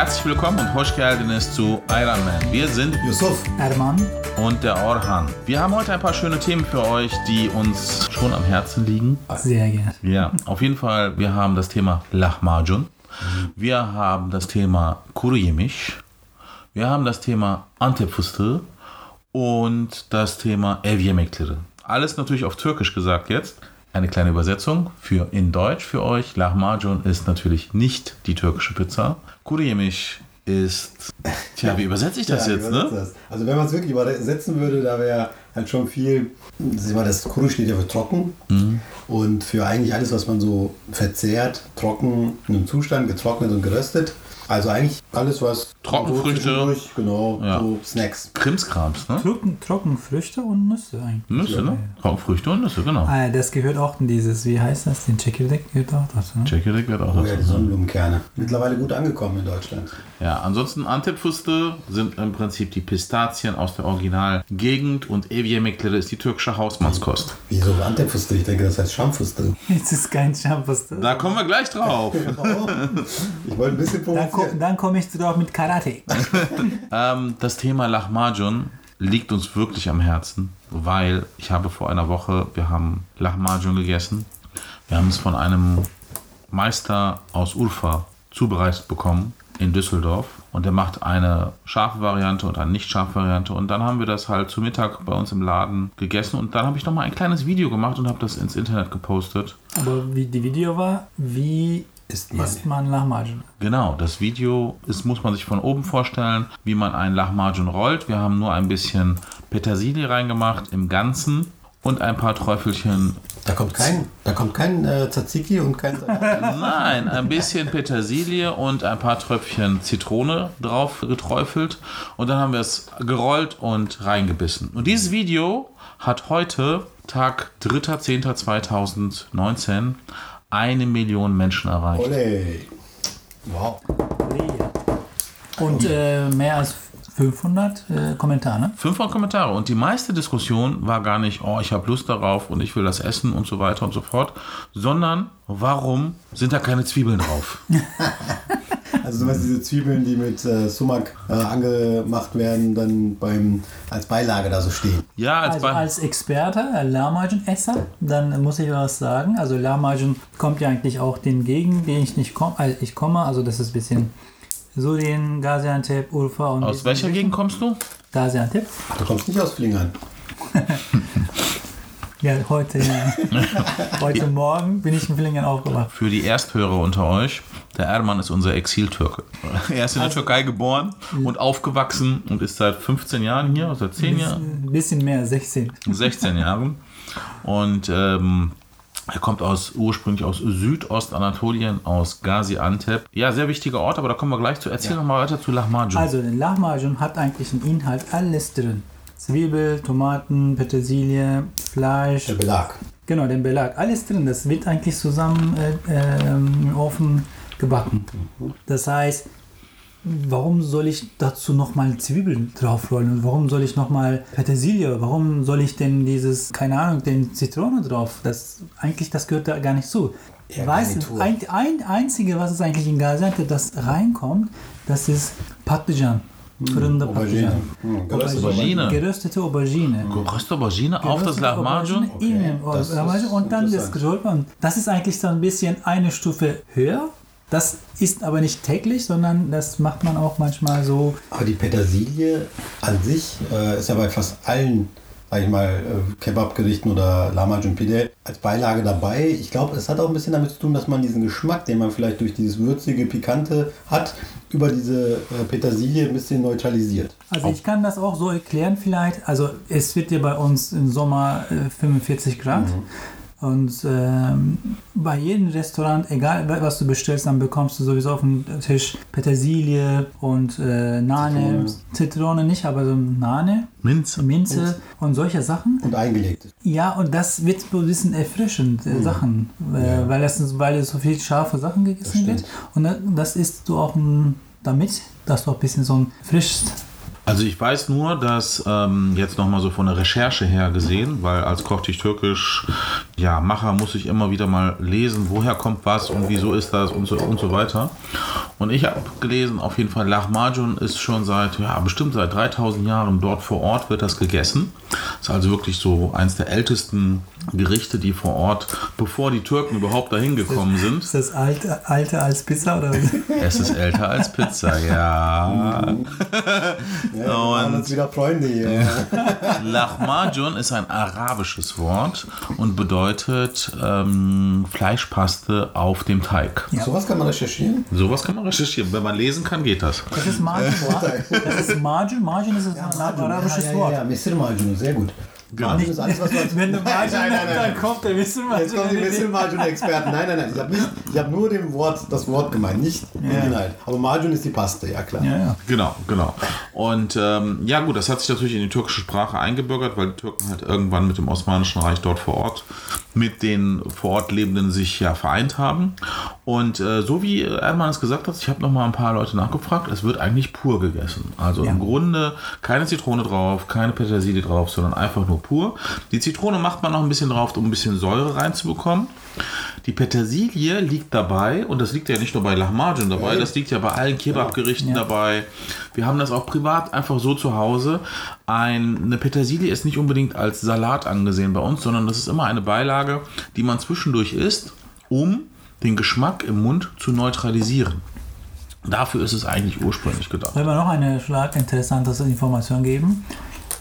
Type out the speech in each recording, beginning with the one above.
Herzlich willkommen und hoş geldiniz zu Iron Man. Wir sind Yusuf. Erman. und der Orhan. Wir haben heute ein paar schöne Themen für euch, die uns schon am Herzen liegen. Sehr gerne. Ja, auf jeden Fall, wir haben das Thema Lahmacun. Wir haben das Thema Kuru Yemiş. Wir haben das Thema Antep fıstığı und das Thema ev yemekleri. Alles natürlich auf Türkisch gesagt jetzt. Eine kleine Übersetzung für in Deutsch für euch. Lahmacun ist natürlich nicht die türkische Pizza. Kuru Yemiş ist. Tja, wie übersetze ich das Ja, jetzt, ne? das. Also wenn man es wirklich übersetzen würde, da wäre halt schon viel, das Kuru steht ja für trocken Mhm. und für eigentlich alles, was man so verzehrt, trocken in einem Zustand, getrocknet und geröstet. Also eigentlich alles, was Trockenfrüchte. so zwischendurch, genau, Ja. so Snacks. Krimskrams, ne? Trocken, Trockenfrüchte und Nüsse eigentlich. Nüsse, ne? Trockenfrüchte und Nüsse, genau. Ah, das gehört auch in dieses, wie heißt das, den Çekirdek gehört auch dazu. Ne? Tschechirik wird auch Oh ja, die dazu. Sonnenblumenkerne. Mittlerweile gut angekommen in Deutschland. Ja, ansonsten Antepfüste sind im Prinzip die Pistazien aus der Originalgegend und Evyemekleri ist die türkische Hausmannskost. Wieso Antepfuste? Ich denke, das heißt Schamfuste. Jetzt ist kein Shampoos. Da kommen wir gleich drauf. Ich wollte ein bisschen Dann, ko dann komme ich drauf mit Karate. ähm, das Thema Lahmacun liegt uns wirklich am Herzen, weil ich habe vor einer Woche, wir haben Lahmacun gegessen. Wir haben es von einem Meister aus Urfa zubereitet bekommen in Düsseldorf. Und der macht eine scharfe Variante und eine nicht scharfe Variante. Und dann haben wir das halt zu Mittag bei uns im Laden gegessen. Und dann habe ich nochmal ein kleines Video gemacht und habe das ins Internet gepostet. Aber wie die Video war, wie Isst man. isst man Lahmacun? Genau, das Video ist, muss man sich von oben vorstellen, wie man einen Lahmacun rollt. Wir haben nur ein bisschen Petersilie reingemacht im Ganzen und ein paar Träufelchen, Da kommt kein, da kommt kein äh, Tzatziki und kein nein, ein bisschen Petersilie und ein paar Tröpfchen Zitrone drauf geträufelt. Und dann haben wir es gerollt und reingebissen. Und dieses Video hat heute, Tag 3.10.2019, eine Million Menschen erreicht. Ole. Wow. Und äh, mehr als 500 äh, Kommentare. ne? 500 Kommentare und die meiste Diskussion war gar nicht, oh, ich habe Lust darauf und ich will das essen und so weiter und so fort, sondern warum sind da keine Zwiebeln drauf? Also du weißt, diese Zwiebeln, die mit äh, Sumak äh, angemacht werden, dann beim als Beilage da so stehen. Ja, als, Also als Experte, äh, Lahmacun-Esser, dann muss ich was sagen. Also Lahmacun kommt ja eigentlich auch den Gegend, den ich nicht komme. Also ich komme, also das ist ein bisschen Syrien, Gaziantep, Urfa und aus welcher Gegend kommst du? Gaziantep. Ach, du kommst nicht aus Flingern. Ja, heute, ja. heute Morgen bin ich in Villingen aufgewacht. Für die Ersthörer unter euch, der Erman ist unser Exiltürke. Er ist in der Türkei geboren und aufgewachsen und ist seit 15 Jahren hier, seit 10 Jahren, Ein bisschen mehr, 16. 16 Jahren. Und ähm, er kommt aus, ursprünglich aus Südostanatolien, aus Gaziantep. Ja, sehr wichtiger Ort, aber da kommen wir gleich zu. Erzähl noch mal weiter zu Lahmacun. Also, der Lahmacun hat eigentlich einen Inhalt alles drin. Zwiebel, Tomaten, Petersilie, Fleisch. Der Belag. Genau, den Belag. Alles drin. Das wird eigentlich zusammen äh, ähm, im Ofen gebacken. Das heißt, warum soll ich dazu nochmal Zwiebeln draufrollen? Und warum soll ich nochmal Petersilie? Warum soll ich denn dieses, keine Ahnung, den Zitrone drauf? Das, eigentlich, das gehört da gar nicht zu. Ja, du, ein, ein einzige, was es eigentlich in Gaziantep, das reinkommt, das ist Patlıcan. Fırında Aubergine. Geröstete Aubergine. Geröstete Aubergine. Geröstete Aubergine auf das Geröstete Lahmacun. Aubergine in dem das ist Lahmacun und dann das. Und das ist eigentlich so ein bisschen eine Stufe höher. Das ist aber nicht täglich, sondern das macht man auch manchmal so. Aber die Petersilie an sich äh, ist ja bei fast allen, sag ich mal, äh, Kebabgerichten oder Lahmacun Pide als Beilage dabei. Ich glaube, es hat auch ein bisschen damit zu tun, dass man diesen Geschmack, den man vielleicht durch dieses würzige, pikante hat, über diese äh, Petersilie ein bisschen neutralisiert. Also ich kann das auch so erklären vielleicht. Also es wird ja bei uns im Sommer äh, 45 Grad. Und ähm, bei jedem Restaurant, egal was du bestellst, dann bekommst du sowieso auf dem Tisch Petersilie und äh, Nane, Zitrone. nicht, aber so Nane, Minze. Minze und solche Sachen. Und eingelegt. Ja, und das wird so ein bisschen erfrischend, äh, Sachen, äh, weil, das, weil so viel scharfe Sachen gegessen wird. Und da- das isst du auch mm, damit, dass du auch ein bisschen so ein frisches Also ich weiß nur, dass ähm, jetzt nochmal so von der Recherche her gesehen, weil als Koch dich Türkisch ja, Macher muss ich immer wieder mal lesen, woher kommt was und wieso ist das und so, und so weiter. Und ich habe gelesen, auf jeden Fall, Lahmacun ist schon seit, ja, bestimmt seit 3000 Jahren dort vor Ort wird das gegessen. Ist also wirklich so eins der ältesten Gerichte, die vor Ort, bevor die Türken überhaupt dahin gekommen sind. Ist das alte, alte als Pizza oder? Es ist älter als Pizza, ja. Ja, wir waren uns wieder Freunde hier. Lahmacun ist ein arabisches Wort und bedeutet ähm, Fleischpaste auf dem Teig. Ja. Sowas kann man recherchieren? Sowas kann man recherchieren. Wenn man lesen kann, geht das. Das ist Margin. Das ist Margin. Margin ist ein arabisches ja, ja, Wort. Ja, Mr. Margin, sehr gut. Margin ist alles, was als Wenn du Margin Nein, nein, nein, dann kommt der Wissen Jetzt kommen die Mr. Margin-Experten. Nein, nein, nein. Ich habe hab nur dem Wort, das Wort gemeint, nicht den Inhalt. Aber Margin ist die Paste, ja klar. Ja, ja. Genau, genau. Und ähm, ja gut, das hat sich natürlich in die türkische Sprache eingebürgert, weil die Türken halt irgendwann mit dem Osmanischen Reich dort vor Ort mit den vor Ort Lebenden sich ja vereint haben. Und äh, so wie Erman es gesagt hat, ich habe noch mal ein paar Leute nachgefragt, es wird eigentlich pur gegessen. Also Ja. im Grunde keine Zitrone drauf, keine Petersilie drauf, sondern einfach nur pur. Die Zitrone macht man noch ein bisschen drauf, um ein bisschen Säure reinzubekommen. Die Petersilie liegt dabei, und das liegt ja nicht nur bei Lahmacun dabei, das liegt ja bei allen Kebabgerichten Ja. dabei. Wir haben das auch privat einfach so zu Hause. Ein, eine Petersilie ist nicht unbedingt als Salat angesehen bei uns, sondern das ist immer eine Beilage, die man zwischendurch isst, um den Geschmack im Mund zu neutralisieren. Dafür ist es eigentlich ursprünglich gedacht. Soll wir noch eine interessante Information geben?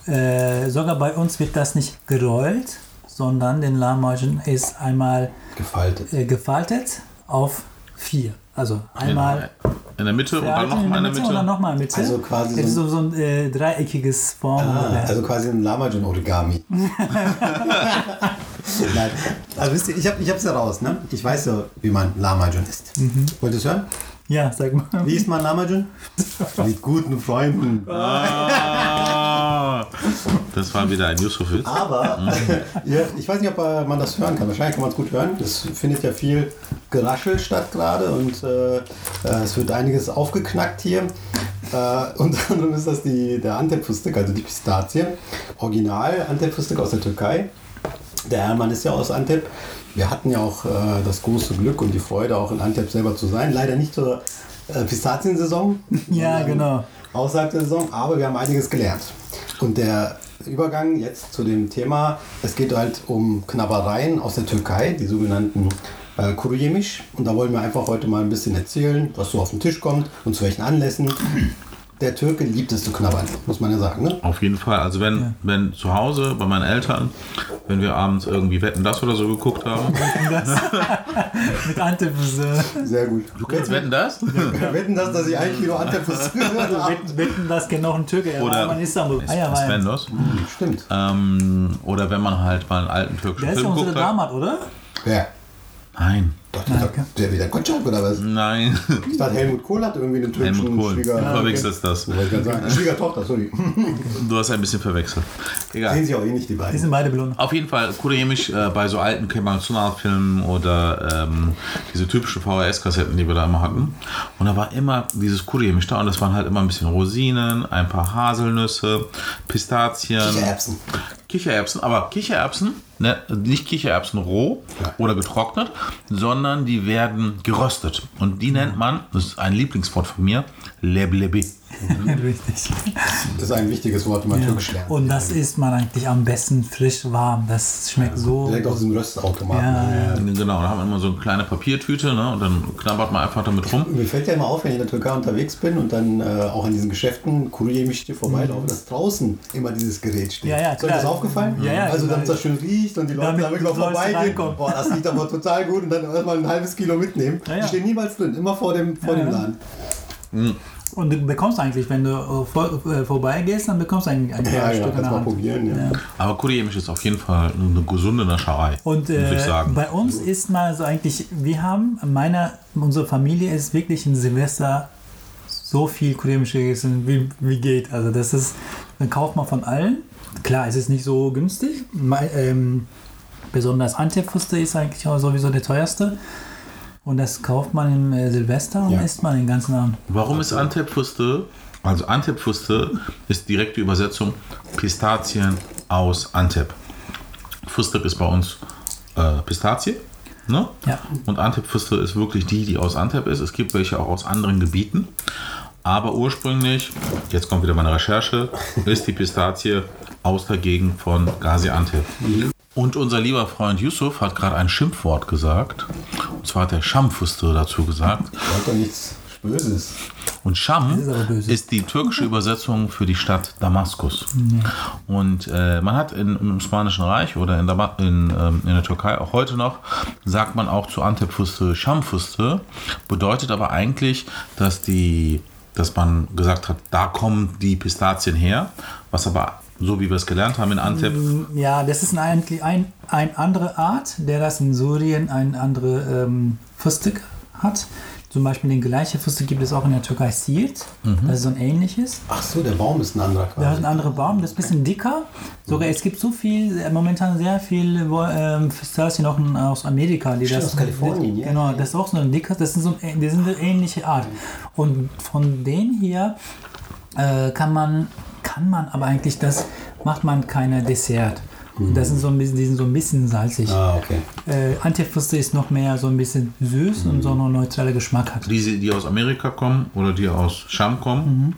Äh, sogar bei uns wird das nicht gerollt, sondern den Lahmacun ist einmal Gefaltet. äh, gefaltet auf vier. Also einmal in der Mitte und dann nochmal in der und dann Mitte. nochmal in der Mitte. Also quasi Das ist so so, so ein äh, dreieckiges Form. Ah, also quasi ein. Nein. Also wisst ihr, ich habe es ja raus, ne? Ich weiß ja, wie man Lamajun isst. Wollt ihr es hören? Ja, sag mal. Wie isst man Lamajun? Mit guten Freunden. Ah, das war wieder ein Yusuf-Witz. Aber ja, ich weiß nicht, ob äh, man das hören kann. Wahrscheinlich kann man es gut hören. Es findet ja viel Geraschel statt gerade und äh, äh, es wird einiges aufgeknackt hier. Äh, unter anderem ist das die, der Antep-Fustik, also die Pistazie. Original Antep-Fustik aus der Türkei. Der Hermann ist ja aus Antep. Wir hatten ja auch äh, das große Glück und die Freude, auch in Antep selber zu sein. Leider nicht zur äh, Pistaziensaison. Ja, genau. Außerhalb der Saison, aber wir haben einiges gelernt. Und der Übergang jetzt zu dem Thema, es geht halt um Knabbereien aus der Türkei, die sogenannten äh, Kuruyemiş. Und da wollen wir einfach heute mal ein bisschen erzählen, was so auf den Tisch kommt und zu welchen Anlässen. Der Türke liebt es zu knabbern, muss man ja sagen. Ne? Auf jeden Fall. Also wenn, wenn zu Hause bei meinen Eltern, wenn wir abends irgendwie Wetten das oder so geguckt haben. Mit Antipus. Äh, Sehr gut. Du kennst Wetten das? Wir wetten das, dass ich eigentlich nur Antepus gehört habe. wetten, wetten, das kennt noch ein Türke. Er Oder mal in Istanbul. Ah, ja, das? Stimmt. Ähm, oder wenn man halt mal einen alten türkischen Der ist ja Film unsere geguckt hat. Damat, oder? Wer? Nein. Doch, der, okay. der wieder Gottschalk oder was? Nein. Ich dachte, Helmut Kohl hat irgendwie einen türkischen Helmut Kohl. Schwieger... Du verwechselst das. So wollte ich gerade sagen. Schwiegertochter, sorry. Du hast ein bisschen verwechselt. Sehen Egal. sie auch eh nicht, die Die beiden. sind beide blond. Auf jeden Fall Kuremisch äh, bei so alten Kemal Sunal-Filmen oder ähm, diese typischen VHS-Kassetten, die wir da immer hatten. Und da war immer dieses Kuremisch da und das waren halt immer ein bisschen Rosinen, ein paar Haselnüsse, Pistazien. Kichererbsen. Kichererbsen, aber Kichererbsen, ne, nicht Kichererbsen roh Ja. oder getrocknet, sondern die werden geröstet. Und die nennt man, das ist ein Lieblingswort von mir, leblebi. Richtig. Das ist ein wichtiges Wort, wenn man Ja. Türkisch lernt. Und das isst man eigentlich am besten frisch warm. Das schmeckt so. Direkt aus dem Röstautomaten. Ja, ja. Genau, da haben wir immer so eine kleine Papiertüte ne, und dann knabbert man einfach damit rum. Mir fällt ja immer auf, wenn ich in der Türkei unterwegs bin und dann äh, auch an diesen Geschäften Kuryemiş'te vorbeilaufe, dass draußen immer dieses Gerät steht. Mhm. Ja, ja, Ist euch das aufgefallen? Ja, ja, Also, klar. dass das schön riecht und die Leute Damit damit noch vorbeigehen. Boah, das riecht aber total gut und dann erstmal ein halbes Kilo mitnehmen. Ja, ja. Die stehen niemals drin, immer vor dem, vor Ja, dem ja. Laden. Und du bekommst eigentlich, wenn du äh, vor, äh, vorbeigehst, dann bekommst du ein, ein Ja, paar ja, Stück der mal Hand. probieren. Ja. Ja. Aber Kuriemisch ist auf jeden Fall eine gesunde Nascherei, Und muss ich äh, sagen. bei uns ist mal so eigentlich, wir haben, meiner, unsere Familie ist wirklich in Silvester so viel koreanische gegessen, wie, wie geht. Also das ist, dann kauft man von allen. Klar, es ist nicht so günstig. Ähm, besonders Antepfuste ist eigentlich auch sowieso der teuerste. Und das kauft man im äh, Silvester und Ja. isst man den ganzen Abend. Warum ist Antepfuste, also Antepfuste ist direkte Übersetzung Pistazien aus Antep. Fustep ist bei uns äh, Pistazie Ne? Ja. Und Antep-Füste ist wirklich die, die aus Antep ist. Es gibt welche auch aus anderen Gebieten. Aber ursprünglich, jetzt kommt wieder meine Recherche, ist die Pistazie aus der Gegend von Gaziantep. Und unser lieber Freund Yusuf hat gerade ein Schimpfwort gesagt. Und zwar hat der Schamfüste dazu gesagt. Sagt doch nichts Böses. Und Scham ist ist die türkische Übersetzung für die Stadt Damaskus. Und äh, man hat in, im Osmanischen Reich oder in, Dama in, ähm, in der Türkei auch heute noch, sagt man auch zu Antepfuste Schamfuste, bedeutet aber eigentlich, dass die dass man gesagt hat, da kommen die Pistazien her, was aber so wie wir es gelernt haben in Antep, Ja, das ist eigentlich ein, ein andere Art, der das in Syrien ein andere ähm, Fustik hat. Zum Beispiel den gleichen Fustik gibt es auch in der Türkei Siirt. Das ist so ein ähnliches. Ach so, der Baum ist ein anderer Da ist quasi. ein anderer Baum, das ist ein bisschen dicker. Sogar es gibt so viel, äh, momentan sehr viel ähm, Pistazien auch aus Amerika. Die Stimmt, das, aus Kalifornien, ja. Genau, das ist auch so ein dicker, das sind so ein- die sind eine ähnliche Art. Und von denen hier äh, kann man, kann man aber eigentlich das, macht man keine Dessert. Das sind so ein bisschen, die sind so ein bisschen salzig. Ah, okay. Äh, Antepfuste ist noch mehr so ein bisschen süß und so einen neutralen Geschmack hat. diese, die aus Amerika kommen oder die aus Scham kommen,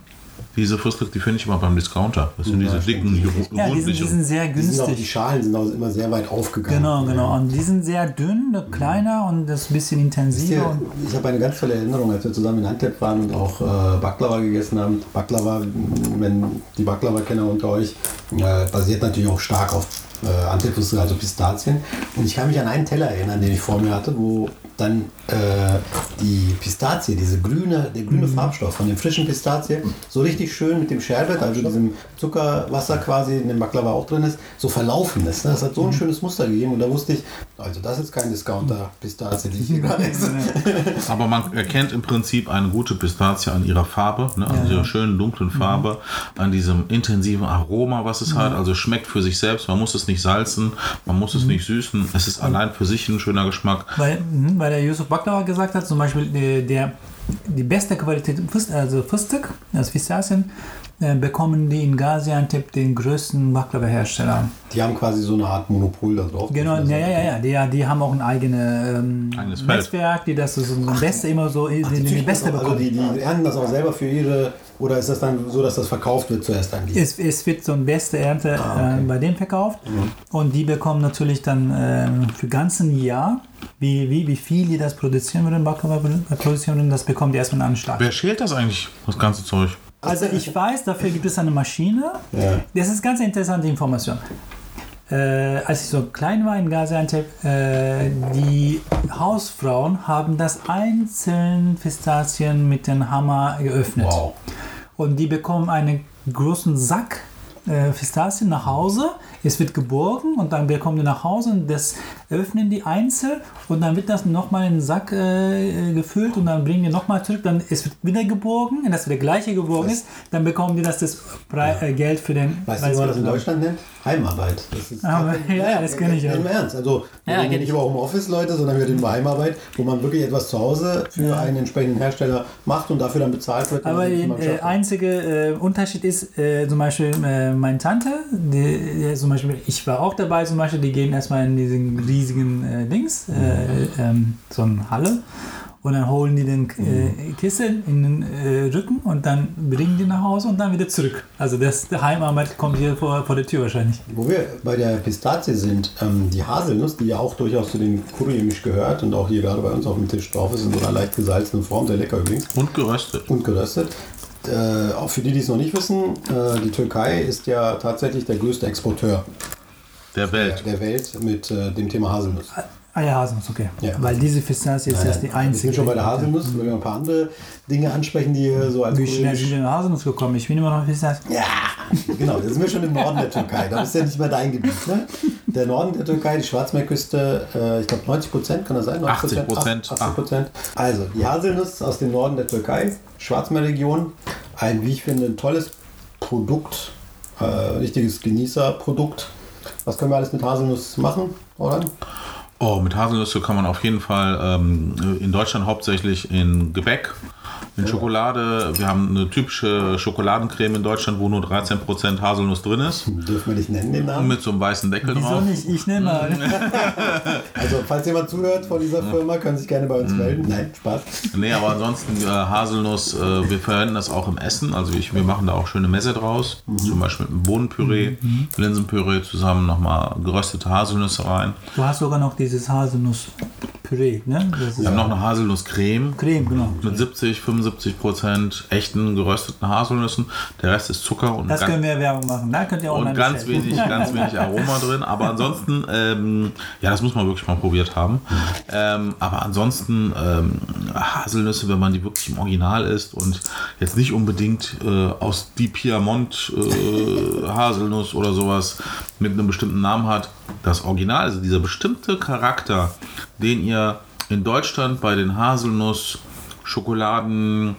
diese Füste, die finde ich immer beim Discounter. Das sind diese dicken, Ja, die sind, die sind sehr Die, sind auch, die günstig. Schalen sind auch immer sehr weit aufgegangen. Genau, genau. Und die sind sehr dünn, kleiner und das ein bisschen intensiver. Und ich habe eine ganz tolle Erinnerung, als wir zusammen in Antep waren und auch äh, Baklava gegessen haben. Baklava, wenn die Baklava-Kenner unter euch, äh, basiert natürlich auch stark auf äh, Antep, also Pistazien. Und ich kann mich an einen Teller erinnern, den ich vor mir hatte, wo dann äh, die Pistazie, diese grüne, der grüne Farbstoff von den frischen Pistazien, so richtig schön mit dem Sherbet, also diesem Zuckerwasser quasi in dem Baklava auch drin ist, so verlaufen ist. Ne? Das hat so ein schönes Muster gegeben und da wusste ich, also das ist kein Discounter-Pistazie, die ich hier gerade esse. Aber man erkennt im Prinzip eine gute Pistazie an ihrer Farbe, ne? an dieser schönen dunklen Farbe, an diesem intensiven Aroma, was es hat. Also schmeckt für sich selbst. Man muss es nicht salzen, man muss es nicht süßen. Es ist allein für sich ein schöner Geschmack. weil, mhm, weil der Yusuf Baklava gesagt hat, zum Beispiel der, der die beste Qualität also Fustik, also Pistazien, äh, bekommen die in Gaziantep den größten Baklava-Hersteller. Die haben quasi so eine Art Monopol da drauf. Genau, Also, ja, ja, ja, ja. Die, die haben auch ein eigenes ähm, Eigenes. Netzwerk, die das so so ein Beste immer so, die, Die, die, züchten Beste das also bekommen. die, die ernten das auch selber für ihre, oder ist das dann so, dass das verkauft wird zuerst an die? Es, es wird so ein beste Ernte Ah, okay. Mhm. äh, bei denen verkauft und die bekommen natürlich dann ähm, für ganzen Jahr, wie, wie, wie viel die das produzieren würden, Baklava äh, produzieren würden, das bekommt die erstmal einen Anschlag. Wer schält das eigentlich, das ganze Zeug? Also ich weiß, dafür gibt es eine Maschine. Ja. Das ist ganz interessante Information. Äh, als ich so klein war in Gaziantep, äh, die Hausfrauen haben das einzeln Pistazien mit dem Hammer geöffnet. Wow. Und die bekommen einen großen Sack äh, Pistazien nach Hause. Es wird geborgen und dann bekommen die nach Hause und das öffnen die einzeln und dann wird das nochmal in den Sack äh, gefüllt und dann bringen die nochmal zurück. Dann es wird wieder geborgen, und das der gleiche geborgen ist, dann bekommen die das, das Pre äh, Geld für den Weißt du, wie man das in Deutschland nennt? Heimarbeit. Das ist Ah, ja, ja, das kenn ich ja. Im Ernst. Also, wir Ja, reden nicht ich. über Homeoffice-Leute, sondern wir reden über Heimarbeit, wo man wirklich etwas zu Hause für einen entsprechenden Hersteller macht und dafür dann bezahlt wird. Aber wenn der äh, einzige äh, Unterschied ist, äh, zum Beispiel äh, meine Tante, die, die, zum Beispiel, ich war auch dabei, zum Beispiel, die gehen erstmal in diesen riesigen äh, Dings, äh, ähm, so eine Halle, und dann holen die den äh, Kissen in den äh, Rücken und dann bringen die nach Hause und dann wieder zurück. Also das, der Heimarbeit kommt hier vor, vor der Tür wahrscheinlich. Wo wir bei der Pistazie sind, ähm, die Haselnuss, die ja auch durchaus zu den Kurimisch gehört und auch hier gerade bei uns auf dem Tisch drauf ist, in so einer leicht gesalzenen Form, sehr lecker übrigens. Und geröstet. und geröstet. Äh, auch für die, die es noch nicht wissen, äh, die Türkei ist ja tatsächlich der größte Exporteur Der Welt. der Welt mit äh, dem Thema Haselnuss. Ah ja, Haselnuss, okay. Ja. Weil diese Pistazie ist jetzt die Ich einzige. bin schon bei der Haselnuss, weil wir ein paar andere Dinge ansprechen, die hier so als Wie schnell sind wir in Haselnuss gekommen? Ich bin immer noch Pistazie. Ja, genau, da sind wir schon im Norden der Türkei. Das ist ja nicht mehr dein Gebiet. Ne? Der Norden der Türkei, die Schwarzmeerküste, äh, ich glaube 90 Prozent, kann das sein? 90 80%. 80 Prozent. Also, die Haselnuss aus dem Norden der Türkei, Schwarzmeerregion, ein, wie ich finde, ein tolles Produkt, äh, richtiges Genießerprodukt. Was können wir alles mit Haselnuss machen, oder? Oh, mit Haselnüsse kann man auf jeden Fall ähm, in Deutschland hauptsächlich in Gebäck, Mit Schokolade, wir haben eine typische Schokoladencreme in Deutschland, wo nur 13% Haselnuss drin ist. Dürfen wir nicht nennen den Und Namen? mit so einem weißen Deckel Wieso drauf. nicht? Ich nehme mal. Also, falls jemand zuhört von dieser Firma, können sich gerne bei Mhm. uns melden. Nein, Spaß. Nee, aber ansonsten äh, Haselnuss, äh, wir verwenden das auch im Essen. Also ich, wir machen da auch schöne Messe draus. Zum Beispiel mit einem Bohnenpüree, Linsenpüree zusammen, nochmal geröstete Haselnüsse rein. Du hast sogar noch dieses Haselnuss-Püree, ne? Das Wir haben noch eine Haselnusscreme. Creme, genau. Mit 70, 75 Prozent echten gerösteten Haselnüssen. Der Rest ist Zucker und Das ganz, können wir Werbung machen. Da könnt ihr und online ganz bestellen. wenig, ganz wenig Aroma drin. Aber ansonsten, ähm, ja, das muss man wirklich mal probiert haben. Ähm, aber ansonsten ähm, Haselnüsse, wenn man die wirklich im Original isst und jetzt nicht unbedingt äh, aus die Piemont äh, Haselnuss oder sowas mit einem bestimmten Namen hat, das Original, also dieser bestimmte Charakter, den ihr in Deutschland bei den Haselnuss Schokoladen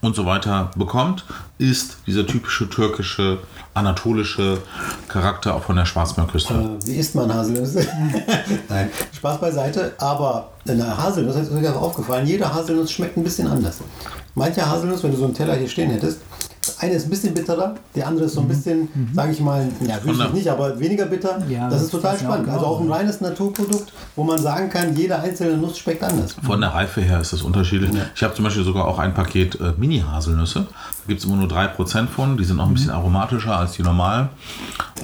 und so weiter bekommt, ist dieser typische türkische, anatolische Charakter auch von der Schwarzmeerküste. Äh, Wie isst man Haselnüsse? Nein, Spaß beiseite. Aber eine Haselnuss, das ist mir aufgefallen, jede Haselnuss schmeckt ein bisschen anders. Manche Haselnuss, wenn du so einen Teller hier stehen hättest, eine ist ein bisschen bitterer, die andere ist so ein bisschen, sage ich mal, ja, der- süßlich nicht, aber weniger bitter. Ja, das das ist total ist ja auch spannend. Also genau. auch ein reines Naturprodukt, wo man sagen kann, jede einzelne Nuss schmeckt anders. Von der Reife her ist das unterschiedlich. Ich habe zum Beispiel sogar auch ein Paket äh, Mini-Haselnüsse. Da gibt es immer nur 3% von. Die sind auch ein bisschen aromatischer als die normalen.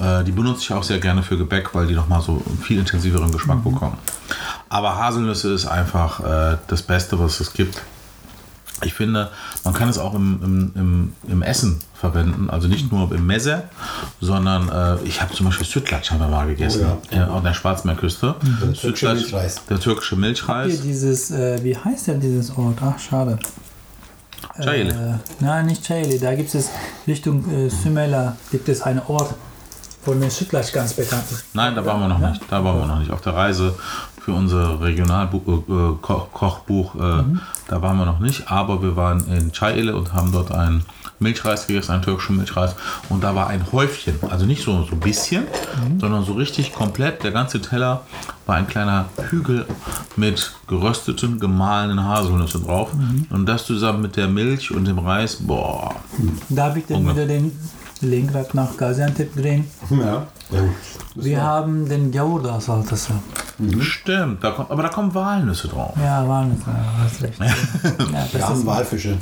Äh, die benutze ich auch sehr gerne für Gebäck, weil die nochmal so einen viel intensiveren Geschmack bekommen. Aber Haselnüsse ist einfach äh, das Beste, was es gibt. Ich finde, man kann es auch im, im, im, im Essen verwenden, also nicht nur im Messe, sondern äh, ich habe zum Beispiel Sütlaç haben wir mal gegessen, Oh äh, an der Schwarzmeerküste. Der türkische Milchreis. Der türkische Milchreis. Hier dieses, äh, wie heißt denn dieses Ort? Ach, schade. Çayeli. Äh, nein, nicht Çayeli. Da gibt es Richtung äh, Sümela gibt es einen Ort, von den Südlach ganz bekannt ist. Nein, da waren wir noch nicht. Da waren wir noch nicht. Auf der Reise für unser Regionalkochbuch, äh, da waren wir noch nicht. Aber wir waren in Çayeli und haben dort einen Milchreis gegessen, einen türkischen Milchreis. Und da war ein Häufchen, also nicht so, so ein bisschen, sondern so richtig komplett. Der ganze Teller war ein kleiner Hügel mit gerösteten, gemahlenen Haselnüssen drauf. Und das zusammen mit der Milch und dem Reis, boah. Da habe ich dann wieder den Lenkrad nach Gaziantep drehen. Ja. Wir haben den Gavurda Salatası. Stimmt, da kommt, aber da kommen Walnüsse drauf. Ja, Walnüsse, ja, hast recht. ja, Wir das haben ist, Walfische.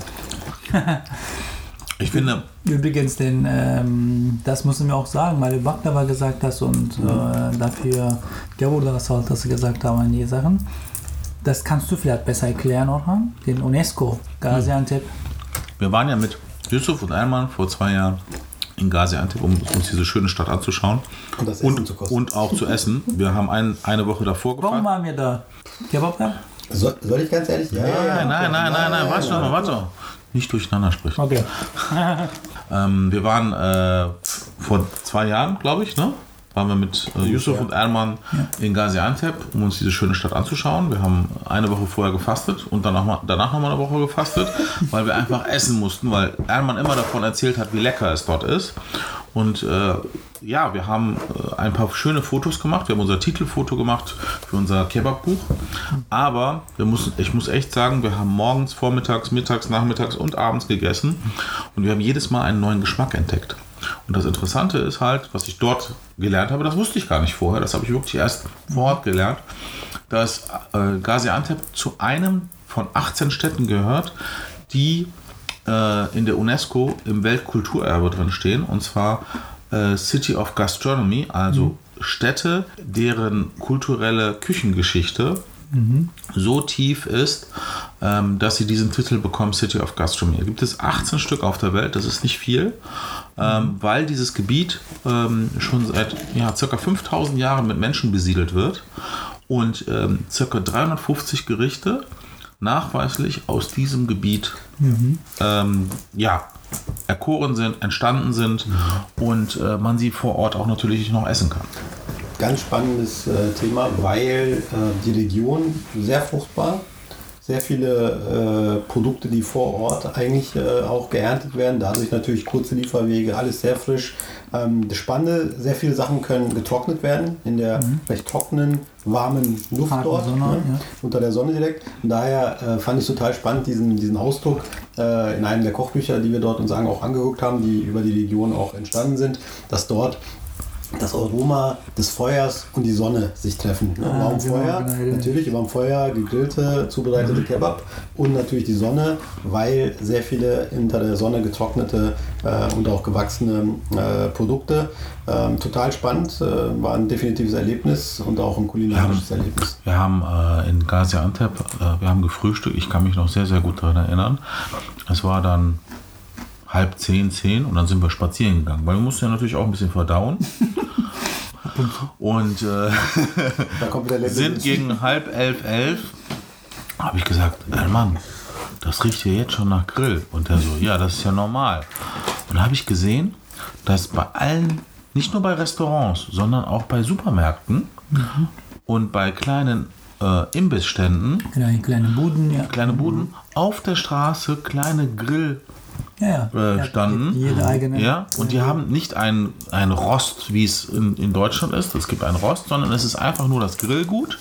Ich finde, übrigens, den, ähm, das müssen wir auch sagen, weil du Baklava gesagt hast und äh, dafür Gavurda Salatası gesagt haben, einige Sachen. Das kannst du vielleicht besser erklären, Orhan. Den UNESCO Gaziantep. Wir waren ja mit Yusuf und Alman vor zwei Jahren in Gaziantep, um uns diese schöne Stadt anzuschauen Und das Essen und, zu kosten. und auch zu essen. Wir haben ein, eine Woche davor Warum gefahren. waren wir da? Kebab da? So, soll ich ganz ehrlich? Ja, Nein, nein, nein, nein, nein, warte doch mal, warte doch. Nicht durcheinander sprechen. Okay. Ähm, wir waren äh, vor zwei Jahren, glaube ich, ne? Waren wir mit äh, Yusuf und Erman in Gaziantep, um uns diese schöne Stadt anzuschauen. Wir haben eine Woche vorher gefastet und danach, mal- danach nochmal eine Woche gefastet, weil wir einfach essen mussten, weil Erman immer davon erzählt hat, wie lecker es dort ist. Und äh, ja, wir haben äh, ein paar schöne Fotos gemacht. Wir haben unser Titelfoto gemacht für unser Kebabbuch. Aber wir müssen, ich muss echt sagen, wir haben morgens, vormittags, mittags, nachmittags und abends gegessen. Und wir haben jedes Mal einen neuen Geschmack entdeckt. Und das Interessante ist halt, was ich dort gelernt habe, das wusste ich gar nicht vorher, das habe ich wirklich erst vor Ort gelernt, dass äh, Gaziantep zu einem von 18 Städten gehört, die äh, in der UNESCO im Weltkulturerbe drin stehen, und zwar äh, City of Gastronomy, also Städte, deren kulturelle Küchengeschichte so tief ist, ähm, dass sie diesen Titel bekommen, City of Gastronomy. Da gibt es 18 Stück auf der Welt, das ist nicht viel, ähm, weil dieses Gebiet ähm, schon seit ja, circa 5000 Jahren mit Menschen besiedelt wird und ähm, circa 350 Gerichte nachweislich aus diesem Gebiet ähm, ja, erkoren sind, entstanden sind und äh, man sie vor Ort auch natürlich noch essen kann. Ganz spannendes äh, Thema, weil äh, die Region sehr fruchtbar, sehr viele äh, Produkte, die vor Ort eigentlich äh, auch geerntet werden. Dadurch natürlich kurze Lieferwege, alles sehr frisch. Ähm, das Spannende, sehr viele Sachen können getrocknet werden in der recht trockenen, warmen Luft Harten dort, Sonne, ne? ja. unter der Sonne direkt. Und daher äh, fand ich total spannend, diesen, diesen Ausdruck äh, in einem der Kochbücher, die wir dort uns auch angeguckt haben, die über die Region auch entstanden sind, dass dort das Aroma des Feuers und die Sonne sich treffen. Ne? Ah, Warum genau, Feuer? genau, genau. Natürlich über dem Feuer gegrillte, zubereitete Kebab und natürlich die Sonne, weil sehr viele unter der Sonne getrocknete äh, und auch gewachsene äh, Produkte. Ähm, total spannend, äh, war ein definitives Erlebnis und auch ein kulinarisches Erlebnis. Wir haben äh, in Gaziantep, äh, wir haben gefrühstückt, ich kann mich noch sehr, sehr gut daran erinnern. Es war dann halb zehn, zehn und dann sind wir spazieren gegangen, weil wir mussten ja natürlich auch ein bisschen verdauen. und äh, sind gegen halb elf, elf, habe ich gesagt, ey Mann, das riecht hier jetzt schon nach Grill. Und er so, ja, das ist ja normal. Und da habe ich gesehen, dass bei allen, nicht nur bei Restaurants, sondern auch bei Supermärkten und bei kleinen äh, Imbissständen, Kleine, kleine Buden, ja. kleine Buden, auf der Straße kleine Grill Ja, ja. äh, Ja, standen. Jede eigene. Ja, und die haben nicht ein, ein Rost, wie es in, in Deutschland ist. Es gibt ein Rost, sondern es ist einfach nur das Grillgut.